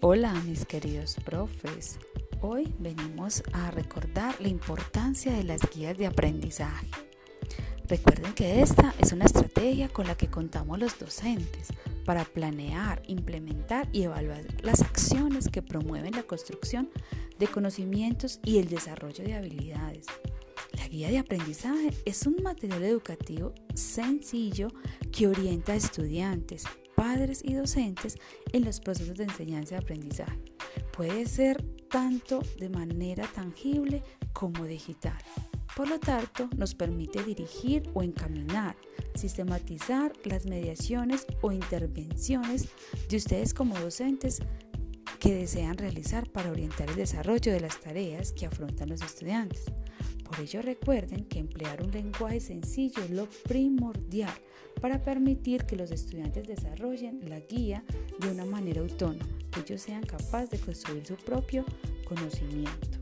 Hola mis queridos profes, hoy venimos a recordar la importancia de las guías de aprendizaje. Recuerden que esta es una estrategia con la que contamos los docentes para planear, implementar y evaluar las acciones que promueven la construcción de conocimientos y el desarrollo de habilidades. La guía de aprendizaje es un material educativo sencillo que orienta a estudiantes, padres y docentes en los procesos de enseñanza y aprendizaje. Puede ser tanto de manera tangible como digital. Por lo tanto, nos permite dirigir o encaminar, sistematizar las mediaciones o intervenciones de ustedes como docentes que desean realizar para orientar el desarrollo de las tareas que afrontan los estudiantes. Por ello recuerden que emplear un lenguaje sencillo es lo primordial para permitir que los estudiantes desarrollen la guía de una manera autónoma, que ellos sean capaces de construir su propio conocimiento.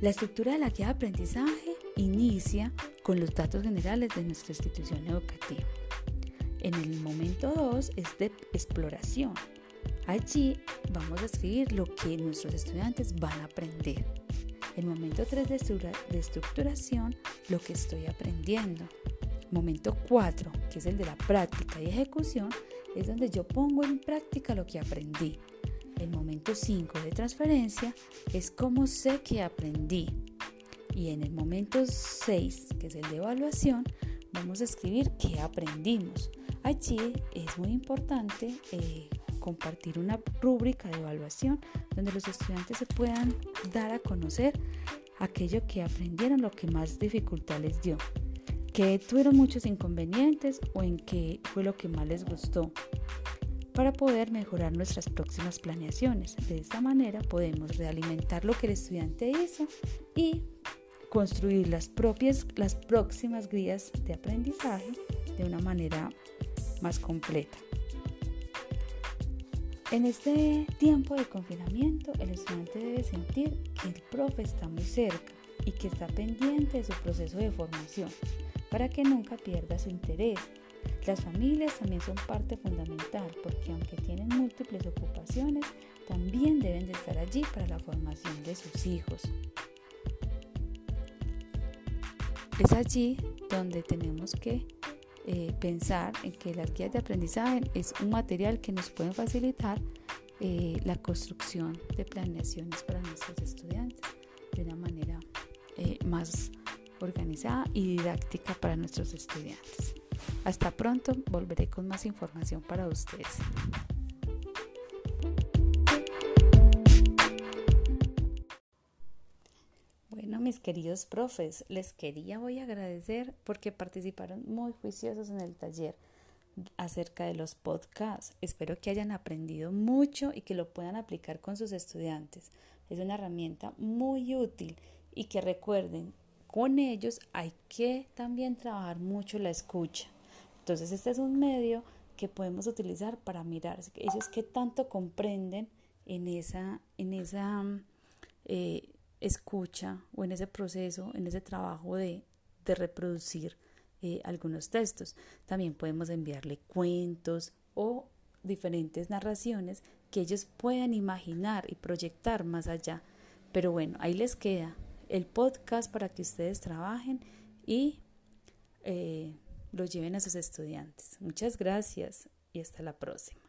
La estructura de la guía de aprendizaje inicia con los datos generales de nuestra institución educativa. En el momento 2 es de exploración. Allí vamos a escribir lo que nuestros estudiantes van a aprender. El momento 3 de estructuración, lo que estoy aprendiendo. Momento 4, que es el de la práctica y ejecución, es donde yo pongo en práctica lo que aprendí. El momento 5 de transferencia es cómo sé que aprendí. Y en el momento 6, que es el de evaluación, vamos a escribir qué aprendimos. Allí es muy importante eh, compartir una rúbrica de evaluación donde los estudiantes se puedan dar a conocer aquello que aprendieron, lo que más dificultad les dio, que tuvieron muchos inconvenientes o en qué fue lo que más les gustó para poder mejorar nuestras próximas planeaciones. De esta manera podemos realimentar lo que el estudiante hizo y construir las, propias, las próximas guías de aprendizaje de una manera más completa. En este tiempo de confinamiento, el estudiante debe sentir que el profe está muy cerca y que está pendiente de su proceso de formación para que nunca pierda su interés. Las familias también son parte fundamental porque aunque tienen múltiples ocupaciones, también deben de estar allí para la formación de sus hijos. Es allí donde tenemos que eh, pensar en que las guías de aprendizaje es un material que nos puede facilitar eh, la construcción de planeaciones para nuestros estudiantes de una manera eh, más organizada y didáctica para nuestros estudiantes. Hasta pronto, volveré con más información para ustedes. Queridos profes, les quería hoy agradecer porque participaron muy juiciosos en el taller acerca de los podcasts. Espero que hayan aprendido mucho y que lo puedan aplicar con sus estudiantes. Es una herramienta muy útil y que recuerden, con ellos hay que también trabajar mucho la escucha. Entonces este es un medio que podemos utilizar para mirar ellos qué tanto comprenden en esa, en esa eh, escucha o en ese proceso, en ese trabajo de, reproducir eh, algunos textos. También podemos enviarle cuentos o diferentes narraciones que ellos puedan imaginar y proyectar más allá. Pero bueno, ahí les queda el podcast para que ustedes trabajen y eh, lo lleven a sus estudiantes. Muchas gracias y hasta la próxima.